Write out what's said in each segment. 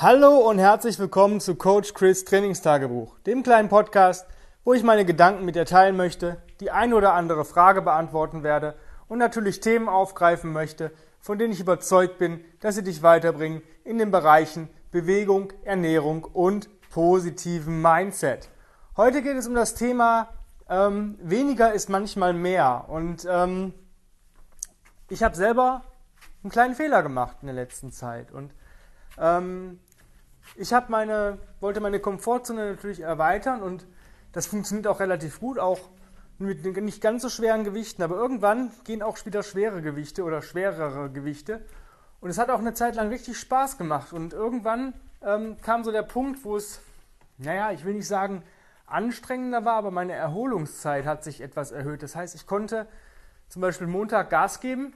Hallo und herzlich willkommen zu Coach Chris Trainingstagebuch, dem kleinen Podcast, wo ich meine Gedanken mit dir teilen möchte, die ein oder andere Frage beantworten werde und natürlich Themen aufgreifen möchte, von denen ich überzeugt bin, dass sie dich weiterbringen in den Bereichen Bewegung, Ernährung und positiven Mindset. Heute geht es um das Thema ähm, weniger ist manchmal mehr und ähm, ich habe selber einen kleinen Fehler gemacht in der letzten Zeit und ähm, ich habe meine, wollte meine Komfortzone natürlich erweitern und das funktioniert auch relativ gut, auch mit nicht ganz so schweren Gewichten, aber irgendwann gehen auch wieder schwere Gewichte oder schwerere Gewichte. Und es hat auch eine Zeit lang richtig Spaß gemacht. Und irgendwann ähm, kam so der Punkt, wo es, naja, ich will nicht sagen anstrengender war, aber meine Erholungszeit hat sich etwas erhöht. Das heißt, ich konnte zum Beispiel Montag Gas geben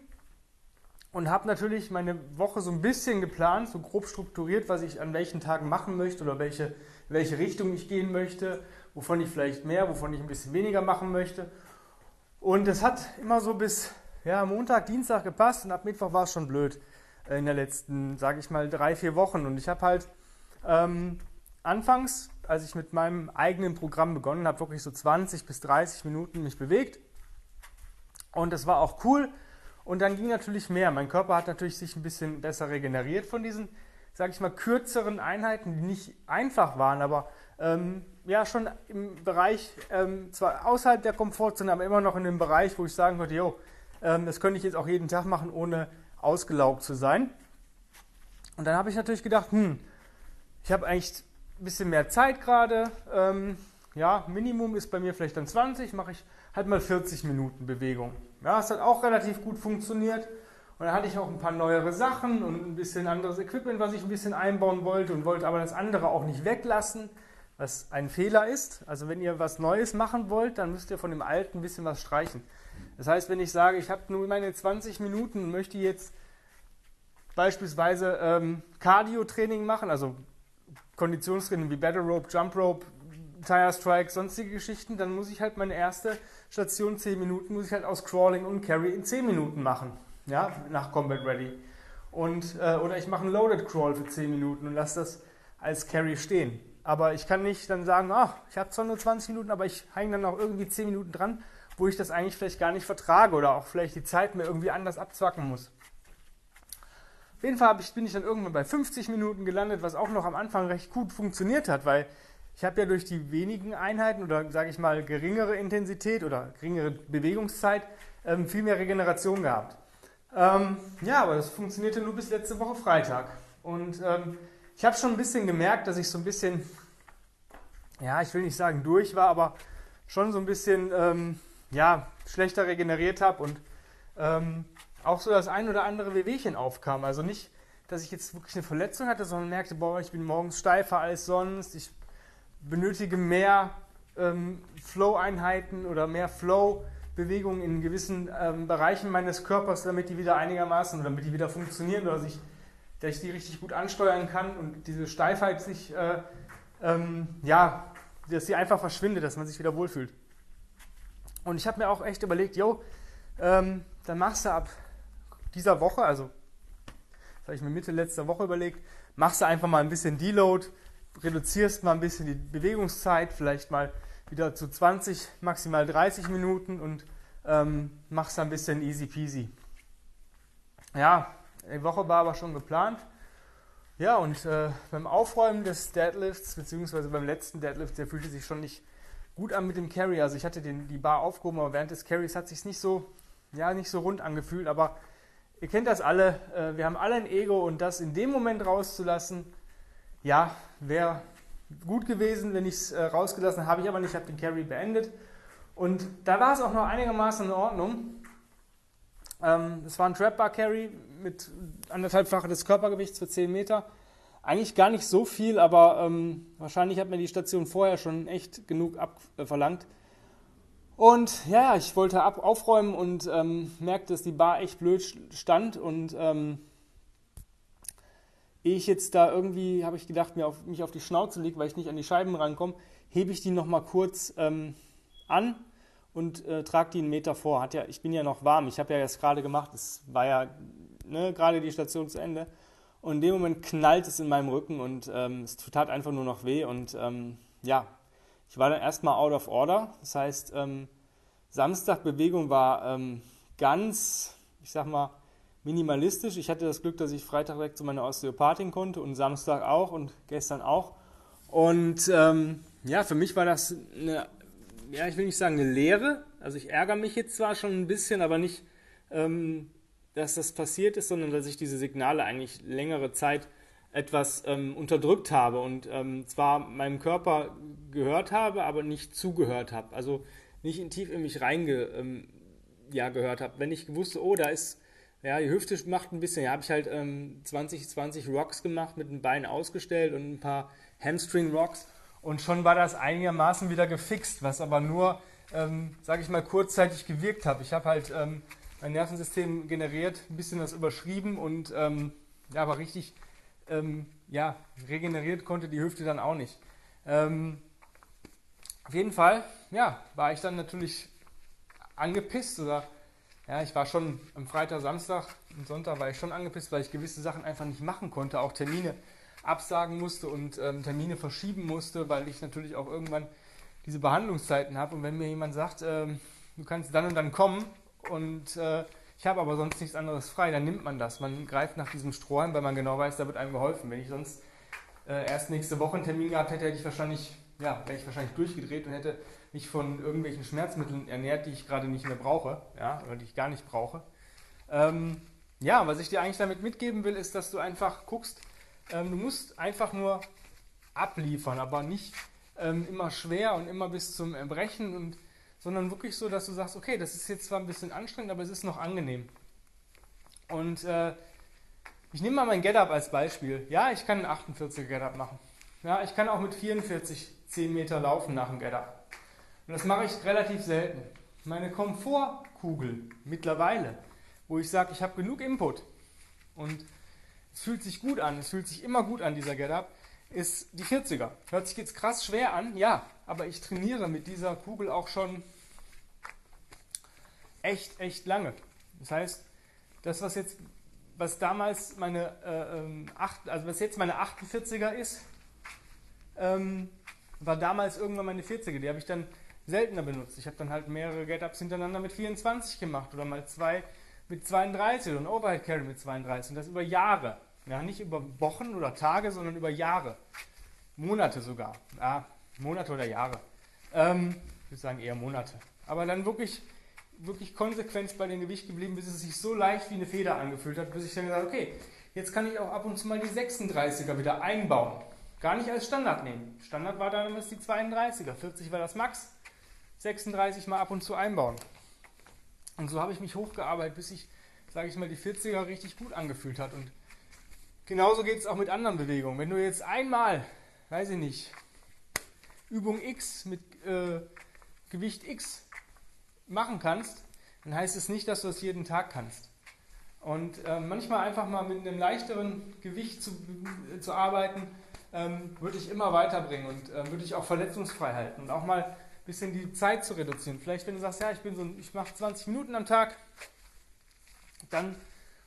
und habe natürlich meine Woche so ein bisschen geplant, so grob strukturiert, was ich an welchen Tagen machen möchte oder welche, welche Richtung ich gehen möchte, wovon ich vielleicht mehr, wovon ich ein bisschen weniger machen möchte. Und es hat immer so bis ja, Montag, Dienstag gepasst und ab Mittwoch war es schon blöd äh, in der letzten, sage ich mal, drei, vier Wochen. Und ich habe halt ähm, anfangs, als ich mit meinem eigenen Programm begonnen habe, wirklich so 20 bis 30 Minuten mich bewegt. Und das war auch cool. Und dann ging natürlich mehr. Mein Körper hat natürlich sich ein bisschen besser regeneriert von diesen, sage ich mal, kürzeren Einheiten, die nicht einfach waren, aber ähm, ja schon im Bereich, ähm, zwar außerhalb der Komfortzone, aber immer noch in dem Bereich, wo ich sagen konnte, jo, ähm, das könnte ich jetzt auch jeden Tag machen, ohne ausgelaugt zu sein. Und dann habe ich natürlich gedacht, hm, ich habe eigentlich ein bisschen mehr Zeit gerade. Ähm, ja, Minimum ist bei mir vielleicht dann 20, mache ich halt mal 40 Minuten Bewegung. Ja, es hat auch relativ gut funktioniert. Und dann hatte ich auch ein paar neuere Sachen und ein bisschen anderes Equipment, was ich ein bisschen einbauen wollte und wollte aber das andere auch nicht weglassen, was ein Fehler ist. Also wenn ihr was Neues machen wollt, dann müsst ihr von dem Alten ein bisschen was streichen. Das heißt, wenn ich sage, ich habe nur meine 20 Minuten und möchte jetzt beispielsweise ähm, Cardio-Training machen, also Konditionstraining wie Battle Rope, Jump Rope, Tire Strike, sonstige Geschichten, dann muss ich halt meine erste Station 10 Minuten, muss ich halt aus Crawling und Carry in 10 Minuten machen, ja, nach Combat Ready. Und, äh, oder ich mache einen Loaded Crawl für 10 Minuten und lasse das als Carry stehen. Aber ich kann nicht dann sagen, ach, ich habe zwar nur 20 Minuten, aber ich hänge dann noch irgendwie 10 Minuten dran, wo ich das eigentlich vielleicht gar nicht vertrage oder auch vielleicht die Zeit mir irgendwie anders abzwacken muss. Auf jeden Fall bin ich dann irgendwann bei 50 Minuten gelandet, was auch noch am Anfang recht gut funktioniert hat, weil ich habe ja durch die wenigen Einheiten oder sage ich mal geringere Intensität oder geringere Bewegungszeit ähm, viel mehr Regeneration gehabt. Ähm, ja, aber das funktionierte nur bis letzte Woche Freitag. Und ähm, ich habe schon ein bisschen gemerkt, dass ich so ein bisschen, ja, ich will nicht sagen durch war, aber schon so ein bisschen, ähm, ja, schlechter regeneriert habe und ähm, auch so das ein oder andere Wehwehchen aufkam. Also nicht, dass ich jetzt wirklich eine Verletzung hatte, sondern merkte, boah, ich bin morgens steifer als sonst, ich benötige mehr ähm, Flow-Einheiten oder mehr Flow-Bewegungen in gewissen ähm, Bereichen meines Körpers, damit die wieder einigermaßen damit die wieder funktionieren oder sich, dass ich die richtig gut ansteuern kann und diese Steifheit sich, äh, ähm, ja, dass sie einfach verschwindet, dass man sich wieder wohlfühlt. Und ich habe mir auch echt überlegt, yo, ähm, dann machst du ab dieser Woche, also das habe ich mir Mitte letzter Woche überlegt, machst du einfach mal ein bisschen Deload, reduzierst mal ein bisschen die Bewegungszeit, vielleicht mal wieder zu 20, maximal 30 Minuten und ähm, machst ein bisschen easy peasy. Ja, die Woche war aber schon geplant. Ja, und äh, beim Aufräumen des Deadlifts, beziehungsweise beim letzten Deadlift, der fühlte sich schon nicht gut an mit dem Carry. Also ich hatte den, die Bar aufgehoben, aber während des Carries hat sich nicht so, ja, nicht so rund angefühlt. Aber ihr kennt das alle, äh, wir haben alle ein Ego und das in dem Moment rauszulassen, ja, wäre gut gewesen, wenn ich es äh, rausgelassen habe, ich aber nicht, ich habe den Carry beendet. Und da war es auch noch einigermaßen in Ordnung. Ähm, es war ein Trap Bar Carry mit anderthalbfache des Körpergewichts für 10 Meter. Eigentlich gar nicht so viel, aber ähm, wahrscheinlich hat mir die Station vorher schon echt genug abverlangt. Und ja, ich wollte ab, aufräumen und ähm, merkte, dass die Bar echt blöd stand und ähm, ehe ich jetzt da irgendwie, habe ich gedacht, mir auf, mich auf die Schnauze lege, weil ich nicht an die Scheiben rankomme, hebe ich die nochmal kurz ähm, an und äh, trage die einen Meter vor. Hat ja, ich bin ja noch warm, ich habe ja jetzt gerade gemacht, es war ja ne, gerade die Station zu Ende. Und in dem Moment knallt es in meinem Rücken und ähm, es tat einfach nur noch weh. Und ähm, ja, ich war dann erstmal out of order. Das heißt, ähm, Samstagbewegung war ähm, ganz, ich sag mal, minimalistisch. Ich hatte das Glück, dass ich Freitag direkt zu meiner Osteopathin konnte und Samstag auch und gestern auch. Und ähm, ja, für mich war das eine, ja, ich will nicht sagen eine Lehre. Also ich ärgere mich jetzt zwar schon ein bisschen, aber nicht ähm, dass das passiert ist, sondern dass ich diese Signale eigentlich längere Zeit etwas ähm, unterdrückt habe und ähm, zwar meinem Körper gehört habe, aber nicht zugehört habe. Also nicht in tief in mich reinge ähm, ja, habe. Wenn ich wusste, oh, da ist, ja, die Hüfte macht ein bisschen, ja, habe ich halt ähm, 20, 20 Rocks gemacht, mit dem Bein ausgestellt und ein paar Hamstring Rocks und schon war das einigermaßen wieder gefixt, was aber nur, ähm, sage ich mal, kurzzeitig gewirkt hat. Ich habe halt ähm, mein Nervensystem generiert, ein bisschen das überschrieben und ähm, ja, aber richtig ähm, ja, regeneriert konnte die Hüfte dann auch nicht. Ähm, auf jeden Fall, ja, war ich dann natürlich angepisst oder ja, ich war schon am Freitag, Samstag und Sonntag war ich schon angepisst, weil ich gewisse Sachen einfach nicht machen konnte, auch Termine absagen musste und ähm, Termine verschieben musste, weil ich natürlich auch irgendwann diese Behandlungszeiten habe. Und wenn mir jemand sagt, ähm, du kannst dann und dann kommen, und äh, ich habe aber sonst nichts anderes frei, dann nimmt man das. Man greift nach diesem Strohhalm, weil man genau weiß, da wird einem geholfen. Wenn ich sonst äh, erst nächste Woche einen Termin gehabt hätte, hätte ich wahrscheinlich, ja, wäre ich wahrscheinlich durchgedreht und hätte mich von irgendwelchen Schmerzmitteln ernährt, die ich gerade nicht mehr brauche, ja, oder die ich gar nicht brauche. Ähm, ja, was ich dir eigentlich damit mitgeben will, ist, dass du einfach guckst, ähm, du musst einfach nur abliefern, aber nicht ähm, immer schwer und immer bis zum Erbrechen und sondern wirklich so, dass du sagst, okay, das ist jetzt zwar ein bisschen anstrengend, aber es ist noch angenehm. Und äh, ich nehme mal mein Get-Up als Beispiel. Ja, ich kann einen 48er Get-Up machen. Ja, ich kann auch mit 44 10 Meter laufen nach dem Get-Up. Und das mache ich relativ selten. Meine Komfortkugel mittlerweile, wo ich sage, ich habe genug Input und es fühlt sich gut an, es fühlt sich immer gut an, dieser Get-Up, ist die 40er. Hört sich jetzt krass schwer an, ja, aber ich trainiere mit dieser Kugel auch schon echt, echt lange. Das heißt, das, was jetzt, was damals meine, äh, ähm, acht, also was jetzt meine 48er ist, ähm, war damals irgendwann meine 40er. Die habe ich dann seltener benutzt. Ich habe dann halt mehrere Get-Ups hintereinander mit 24 gemacht oder mal zwei mit 32 oder ein Overhead Carry mit 32 und das über Jahre. Ja, nicht über Wochen oder Tage, sondern über Jahre. Monate sogar. Ja, Monate oder Jahre. Ähm, ich würde sagen eher Monate. Aber dann wirklich, wirklich konsequent bei dem Gewicht geblieben, bis es sich so leicht wie eine Feder angefühlt hat, bis ich dann gesagt habe, okay, jetzt kann ich auch ab und zu mal die 36er wieder einbauen. Gar nicht als Standard nehmen. Standard war damals die 32er, 40 war das Max, 36 mal ab und zu einbauen. Und so habe ich mich hochgearbeitet, bis ich, sage ich mal, die 40er richtig gut angefühlt hat. Und Genauso geht es auch mit anderen Bewegungen. Wenn du jetzt einmal, weiß ich nicht, Übung X mit äh, Gewicht X machen kannst, dann heißt es nicht, dass du das jeden Tag kannst. Und äh, manchmal einfach mal mit einem leichteren Gewicht zu, äh, zu arbeiten, ähm, würde ich immer weiterbringen und äh, würde ich auch verletzungsfrei halten und auch mal ein bisschen die Zeit zu reduzieren. Vielleicht, wenn du sagst, ja, ich bin so, ich mache 20 Minuten am Tag, dann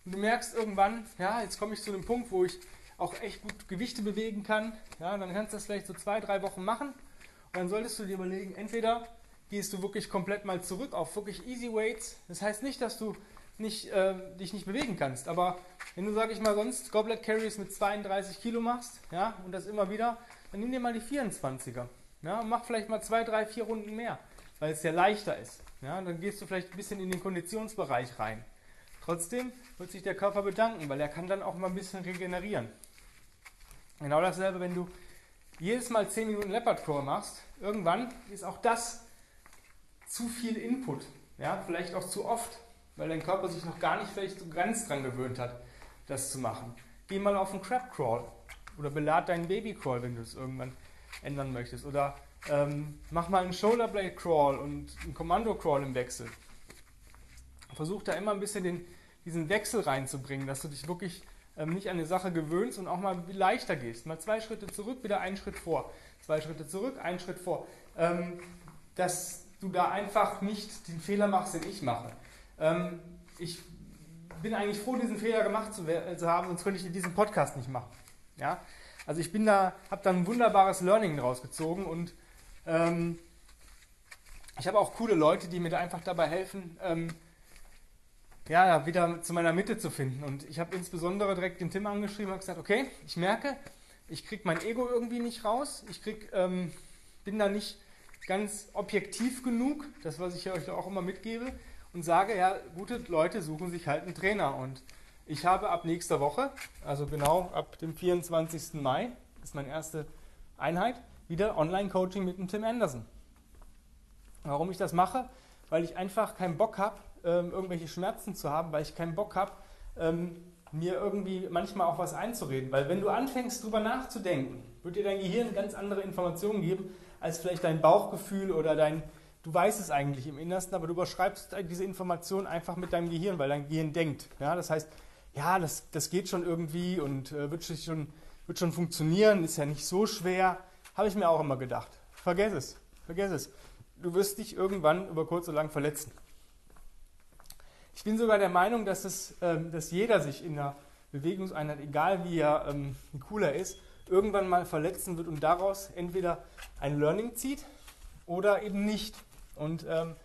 und du merkst irgendwann, ja, jetzt komme ich zu einem Punkt, wo ich auch echt gut Gewichte bewegen kann. Ja, dann kannst du das vielleicht so zwei, drei Wochen machen. Und dann solltest du dir überlegen, entweder gehst du wirklich komplett mal zurück auf wirklich Easy Weights. Das heißt nicht, dass du nicht, äh, dich nicht bewegen kannst. Aber wenn du, sag ich mal, sonst Goblet Carries mit 32 Kilo machst, ja, und das immer wieder, dann nimm dir mal die 24er. Ja, und mach vielleicht mal zwei, drei, vier Runden mehr, weil es ja leichter ist. Ja, dann gehst du vielleicht ein bisschen in den Konditionsbereich rein. Trotzdem wird sich der Körper bedanken, weil er kann dann auch mal ein bisschen regenerieren. Genau dasselbe, wenn du jedes Mal 10 Minuten Leopard Crawl machst, irgendwann ist auch das zu viel Input. Ja, vielleicht auch zu oft, weil dein Körper sich noch gar nicht vielleicht so ganz dran gewöhnt hat, das zu machen. Geh mal auf einen Crab Crawl oder belad deinen Baby Crawl, wenn du es irgendwann ändern möchtest. Oder ähm, mach mal einen Shoulder Blade Crawl und einen Kommando Crawl im Wechsel. Versuch da immer ein bisschen den, diesen Wechsel reinzubringen, dass du dich wirklich ähm, nicht an eine Sache gewöhnst und auch mal leichter gehst. Mal zwei Schritte zurück, wieder einen Schritt vor. Zwei Schritte zurück, einen Schritt vor. Ähm, dass du da einfach nicht den Fehler machst, den ich mache. Ähm, ich bin eigentlich froh, diesen Fehler gemacht zu, zu, haben, sonst könnte ich diesen Podcast nicht machen. Ja? Also ich da, habe da ein wunderbares Learning draus gezogen und ähm, ich habe auch coole Leute, die mir da einfach dabei helfen, ähm, ja, wieder zu meiner Mitte zu finden. Und ich habe insbesondere direkt den Tim angeschrieben und gesagt, okay, ich merke, ich kriege mein Ego irgendwie nicht raus. Ich krieg, ähm, bin da nicht ganz objektiv genug, das was ich euch auch immer mitgebe, und sage, ja, gute Leute suchen sich halt einen Trainer. Und ich habe ab nächster Woche, also genau ab dem 24. Mai, ist meine erste Einheit, wieder Online-Coaching mit dem Tim Anderson. Warum ich das mache? Weil ich einfach keinen Bock habe, ähm, irgendwelche Schmerzen zu haben, weil ich keinen Bock habe, ähm, mir irgendwie manchmal auch was einzureden. Weil wenn du anfängst, drüber nachzudenken, wird dir dein Gehirn ganz andere Informationen geben, als vielleicht dein Bauchgefühl oder dein, du weißt es eigentlich im Innersten, aber du überschreibst diese Information einfach mit deinem Gehirn, weil dein Gehirn denkt. Ja, das heißt, ja, das, das geht schon irgendwie und äh, wird, schon, wird schon funktionieren, ist ja nicht so schwer. Habe ich mir auch immer gedacht. Vergess es, vergess es. Du wirst dich irgendwann über kurz oder lang verletzen. Ich bin sogar der Meinung, dass, es, ähm, dass jeder sich in der Bewegungseinheit, egal wie er ähm, wie cool er ist, irgendwann mal verletzen wird und daraus entweder ein Learning zieht oder eben nicht. Und ähm,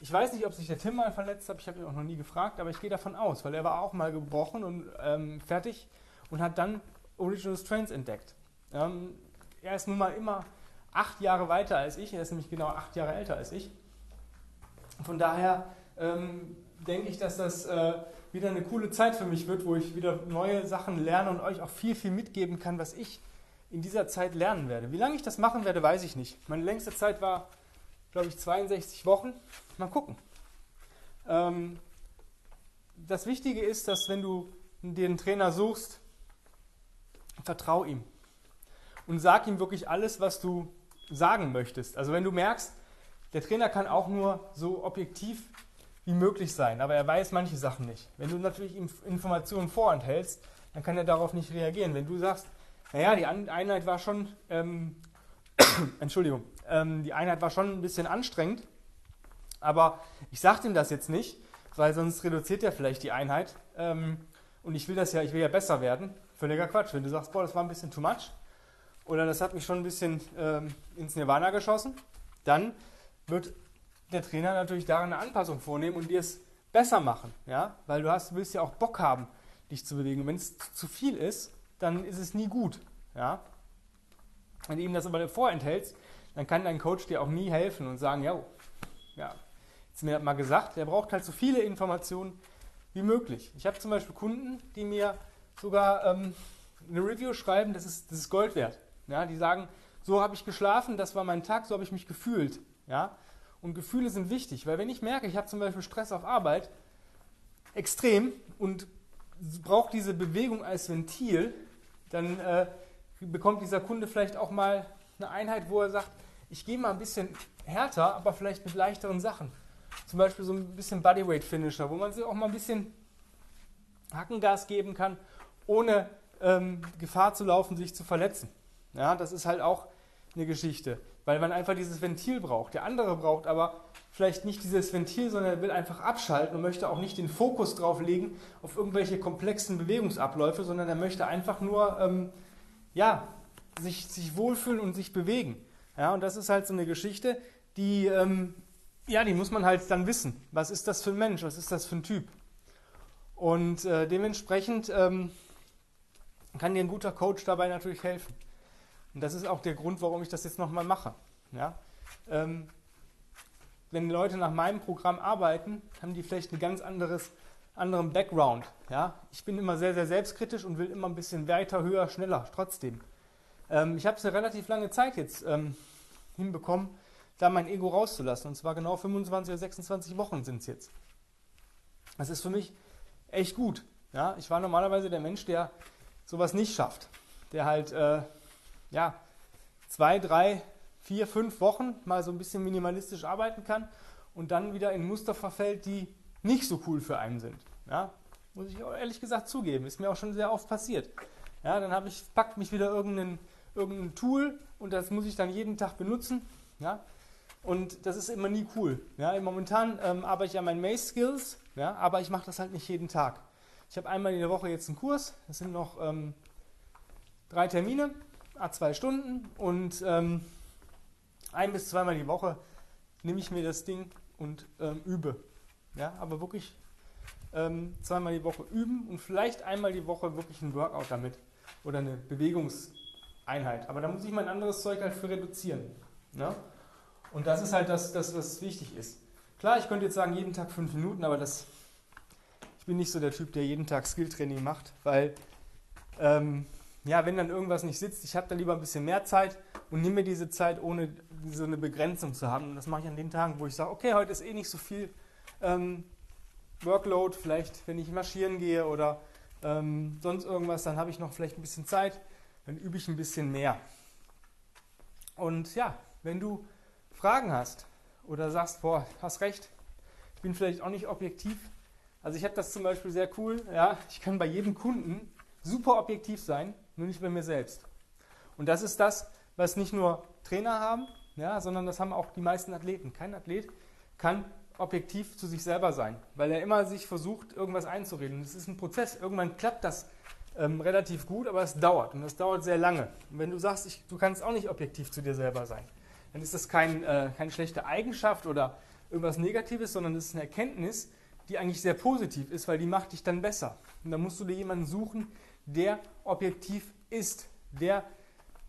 ich weiß nicht, ob sich der Tim mal verletzt hat, ich habe ihn auch noch nie gefragt, aber ich gehe davon aus, weil er war auch mal gebrochen und ähm, fertig und hat dann Original Strengths entdeckt. Ähm, er ist nun mal immer acht Jahre weiter als ich, er ist nämlich genau acht Jahre älter als ich. Von daher ähm, denke ich, dass das äh, wieder eine coole Zeit für mich wird, wo ich wieder neue Sachen lerne und euch auch viel, viel mitgeben kann, was ich in dieser Zeit lernen werde. Wie lange ich das machen werde, weiß ich nicht. Meine längste Zeit war, glaube ich, 62 Wochen. Mal gucken. Ähm, das Wichtige ist, dass wenn du dir einen Trainer suchst, vertrau ihm und sag ihm wirklich alles, was du sagen möchtest. Also wenn du merkst, der Trainer kann auch nur so objektiv wie möglich sein, aber er weiß manche Sachen nicht. Wenn du natürlich ihm Informationen vorenthältst, dann kann er darauf nicht reagieren. Wenn du sagst, naja, die Einheit war schon, ähm, Entschuldigung, ähm, die Einheit war schon ein bisschen anstrengend, aber ich sage ihm das jetzt nicht, weil sonst reduziert er vielleicht die Einheit. Ähm, und ich will das ja, ich will ja besser werden. Völliger Quatsch. Wenn du sagst, boah, das war ein bisschen too much oder das hat mich schon ein bisschen ähm, ins Nirvana geschossen, dann wird der Trainer natürlich daran eine Anpassung vornehmen und dir es besser machen. Ja? Weil du hast, willst ja auch Bock haben, dich zu bewegen. Wenn es zu viel ist, dann ist es nie gut. Ja? Wenn du ihm das aber vorenthältst, dann kann dein Coach dir auch nie helfen und sagen, ja, ja, jetzt mir mal gesagt, der braucht halt so viele Informationen wie möglich. Ich habe zum Beispiel Kunden, die mir sogar ähm, eine Review schreiben, das ist, das ist Gold wert. Ja, die sagen, so habe ich geschlafen, das war mein Tag, so habe ich mich gefühlt. Ja? Und Gefühle sind wichtig, weil wenn ich merke, ich habe zum Beispiel Stress auf Arbeit, extrem, und brauche diese Bewegung als Ventil, dann äh, bekommt dieser Kunde vielleicht auch mal eine Einheit, wo er sagt, ich gehe mal ein bisschen härter, aber vielleicht mit leichteren Sachen. Zum Beispiel so ein bisschen Bodyweight Finisher, wo man sich auch mal ein bisschen Hackengas geben kann, ohne ähm, Gefahr zu laufen, sich zu verletzen. Ja, das ist halt auch eine Geschichte, weil man einfach dieses Ventil braucht. Der andere braucht aber vielleicht nicht dieses Ventil, sondern er will einfach abschalten und möchte auch nicht den Fokus drauf legen auf irgendwelche komplexen Bewegungsabläufe, sondern er möchte einfach nur ähm, ja, sich, sich wohlfühlen und sich bewegen. Ja, und das ist halt so eine Geschichte, die, ähm, ja, die muss man halt dann wissen. Was ist das für ein Mensch? Was ist das für ein Typ? Und äh, dementsprechend ähm, kann dir ein guter Coach dabei natürlich helfen. Und das ist auch der Grund, warum ich das jetzt nochmal mache. Ja? Ähm, wenn Leute nach meinem Programm arbeiten, haben die vielleicht einen ganz anderes, anderen Background. Ja? Ich bin immer sehr, sehr selbstkritisch und will immer ein bisschen weiter, höher, schneller, trotzdem. Ähm, ich habe es eine relativ lange Zeit jetzt ähm, hinbekommen, da mein Ego rauszulassen. Und zwar genau 25 oder 26 Wochen sind es jetzt. Das ist für mich echt gut. Ja? Ich war normalerweise der Mensch, der sowas nicht schafft. Der halt äh, ja, zwei, drei, vier, fünf Wochen mal so ein bisschen minimalistisch arbeiten kann und dann wieder in Muster verfällt, die nicht so cool für einen sind. Ja, muss ich ehrlich gesagt zugeben, ist mir auch schon sehr oft passiert. Ja, dann ich, packt mich wieder irgendein, irgendein Tool und das muss ich dann jeden Tag benutzen. Ja, und das ist immer nie cool. Ja, momentan ähm, arbeite ich an meinen Maze Skills, ja, aber ich mache das halt nicht jeden Tag. Ich habe einmal in der Woche jetzt einen Kurs. Das sind noch ähm, drei Termine, a zwei Stunden und ähm, ein bis zweimal die Woche nehme ich mir das Ding und ähm, übe. Ja, aber wirklich ähm, zweimal die Woche üben und vielleicht einmal die Woche wirklich ein Workout damit oder eine Bewegungseinheit. Aber da muss ich mein anderes Zeug halt für reduzieren. Ne? Und das ist halt das, das, was wichtig ist. Klar, ich könnte jetzt sagen, jeden Tag fünf Minuten, aber das, ich bin nicht so der Typ, der jeden Tag Skilltraining macht, weil ähm, ja, wenn dann irgendwas nicht sitzt, ich habe da lieber ein bisschen mehr Zeit und nehme mir diese Zeit, ohne so eine Begrenzung zu haben. Und das mache ich an den Tagen, wo ich sage, okay, heute ist eh nicht so viel ähm, Workload, vielleicht wenn ich marschieren gehe oder ähm, sonst irgendwas, dann habe ich noch vielleicht ein bisschen Zeit, dann übe ich ein bisschen mehr. Und ja, wenn du Fragen hast oder sagst, boah, hast recht, ich bin vielleicht auch nicht objektiv. Also ich habe das zum Beispiel sehr cool, ja, ich kann bei jedem Kunden super objektiv sein, nur nicht bei mir selbst. Und das ist das, was nicht nur Trainer haben, ja, sondern das haben auch die meisten Athleten. Kein Athlet kann objektiv zu sich selber sein, weil er immer sich versucht, irgendwas einzureden. Es ist ein Prozess. Irgendwann klappt das ähm, relativ gut, aber es dauert und es dauert sehr lange. Und wenn du sagst, ich, du kannst auch nicht objektiv zu dir selber sein, dann ist das kein, äh, keine schlechte Eigenschaft oder irgendwas Negatives, sondern es ist eine Erkenntnis, die eigentlich sehr positiv ist, weil die macht dich dann besser. Und dann musst du dir jemanden suchen, der objektiv ist, der,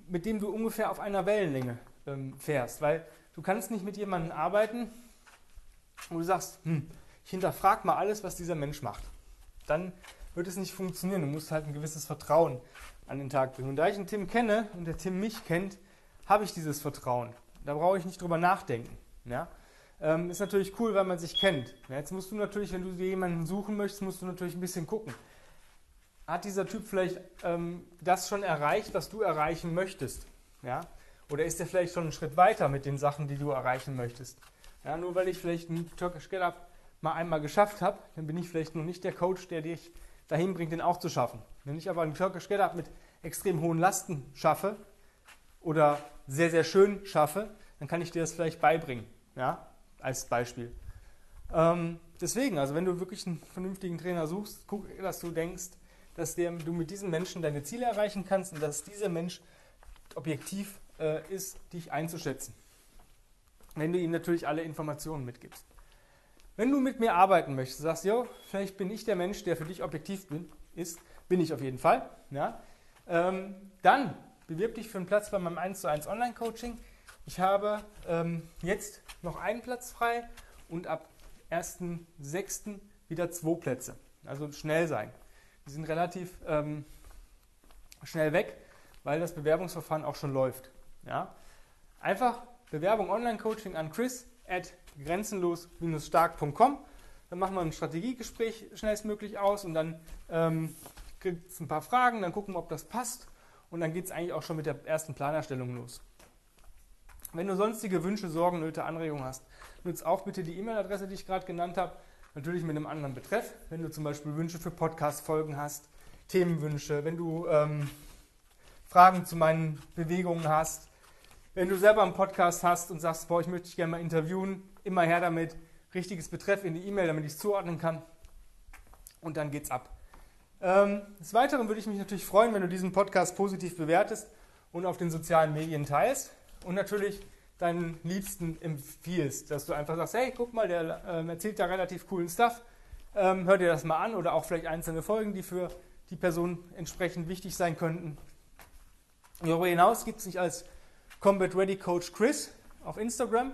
mit dem du ungefähr auf einer Wellenlänge ähm, fährst. Weil du kannst nicht mit jemandem arbeiten, wo du sagst, hm, ich hinterfrage mal alles, was dieser Mensch macht. Dann wird es nicht funktionieren. Du musst halt ein gewisses Vertrauen an den Tag bringen. Und da ich den Tim kenne und der Tim mich kennt, habe ich dieses Vertrauen. Da brauche ich nicht drüber nachdenken. Ja? Ähm, ist natürlich cool, weil man sich kennt. Ja, jetzt musst du natürlich, wenn du dir jemanden suchen möchtest, musst du natürlich ein bisschen gucken. Hat dieser Typ vielleicht ähm, das schon erreicht, was du erreichen möchtest? Ja? Oder ist er vielleicht schon einen Schritt weiter mit den Sachen, die du erreichen möchtest? Ja, nur weil ich vielleicht einen Turkish Get Up mal einmal geschafft habe, dann bin ich vielleicht noch nicht der Coach, der dich dahin bringt, den auch zu schaffen. Wenn ich aber einen Up mit extrem hohen Lasten schaffe oder sehr, sehr schön schaffe, dann kann ich dir das vielleicht beibringen, ja, als Beispiel. Ähm, deswegen, also wenn du wirklich einen vernünftigen Trainer suchst, guck, dass du denkst, dass der, du mit diesem Menschen deine Ziele erreichen kannst und dass dieser Mensch objektiv äh, ist, dich einzuschätzen wenn du ihm natürlich alle Informationen mitgibst. Wenn du mit mir arbeiten möchtest, sagst, jo, vielleicht bin ich der Mensch, der für dich objektiv bin, ist, bin ich auf jeden Fall, ja, ähm, dann bewirb dich für einen Platz bei meinem 1 zu 1 Online-Coaching. Ich habe ähm, jetzt noch einen Platz frei und ab 1.6. wieder zwei Plätze. Also schnell sein. Die sind relativ ähm, schnell weg, weil das Bewerbungsverfahren auch schon läuft. Ja? Einfach Bewerbung Online-Coaching an chris at grenzenlos-stark.com. Dann machen wir ein Strategiegespräch schnellstmöglich aus und dann ähm, gibt es ein paar Fragen, dann gucken wir, ob das passt und dann geht es eigentlich auch schon mit der ersten Planerstellung los. Wenn du sonstige Wünsche, Sorgen, Nöte, Anregungen hast, nutze auch bitte die E-Mail-Adresse, die ich gerade genannt habe, natürlich mit einem anderen Betreff. Wenn du zum Beispiel Wünsche für Podcast-Folgen hast, Themenwünsche, wenn du ähm, Fragen zu meinen Bewegungen hast, wenn du selber einen Podcast hast und sagst, boah, ich möchte dich gerne mal interviewen, immer her damit, richtiges Betreff in die E-Mail, damit ich es zuordnen kann. Und dann geht's ab. Ähm, des Weiteren würde ich mich natürlich freuen, wenn du diesen Podcast positiv bewertest und auf den sozialen Medien teilst und natürlich deinen Liebsten empfiehlst, dass du einfach sagst, hey, guck mal, der äh, erzählt da relativ coolen Stuff, ähm, hör dir das mal an oder auch vielleicht einzelne Folgen, die für die Person entsprechend wichtig sein könnten. Darüber hinaus gibt es nicht als Combat Ready Coach Chris auf Instagram.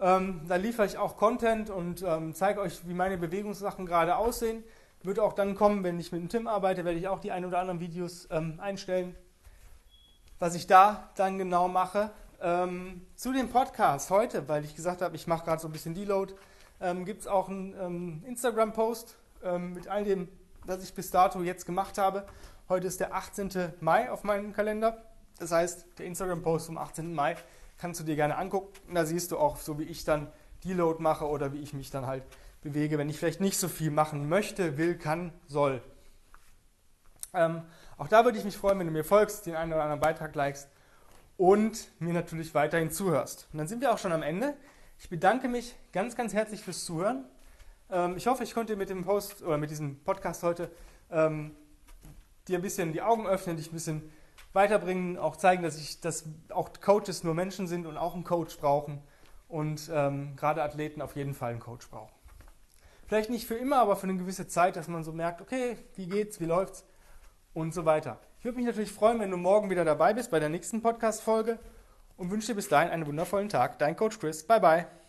Ähm, da liefere ich auch Content und ähm, zeige euch, wie meine Bewegungssachen gerade aussehen. Wird auch dann kommen, wenn ich mit dem Tim arbeite, werde ich auch die ein oder anderen Videos ähm, einstellen. Was ich da dann genau mache. Ähm, zu dem Podcast heute, weil ich gesagt habe, ich mache gerade so ein bisschen Deload, ähm, gibt es auch einen ähm, Instagram-Post mit all dem, was ich bis dato jetzt gemacht habe. Heute ist der 18. Mai auf meinem Kalender. Das heißt, der Instagram-Post vom 18. Mai kannst du dir gerne angucken. Da siehst du auch, so wie ich dann Deload mache oder wie ich mich dann halt bewege, wenn ich vielleicht nicht so viel machen möchte, will, kann, soll. Ähm, auch da würde ich mich freuen, wenn du mir folgst, den einen oder anderen Beitrag likest und mir natürlich weiterhin zuhörst. Und dann sind wir auch schon am Ende. Ich bedanke mich ganz, ganz herzlich fürs Zuhören. Ähm, ich hoffe, ich konnte mit dem Post oder mit diesem Podcast heute ähm, dir ein bisschen die Augen öffnen, dich ein bisschen weiterbringen, auch zeigen, dass ich, dass auch Coaches nur Menschen sind und auch einen Coach brauchen und ähm, gerade Athleten auf jeden Fall einen Coach brauchen. Vielleicht nicht für immer, aber für eine gewisse Zeit, dass man so merkt, okay, wie geht's, wie läuft's und so weiter. Ich würde mich natürlich freuen, wenn du morgen wieder dabei bist bei der nächsten Podcast-Folge und wünsche dir bis dahin einen wundervollen Tag. Dein Coach Chris. Bye bye.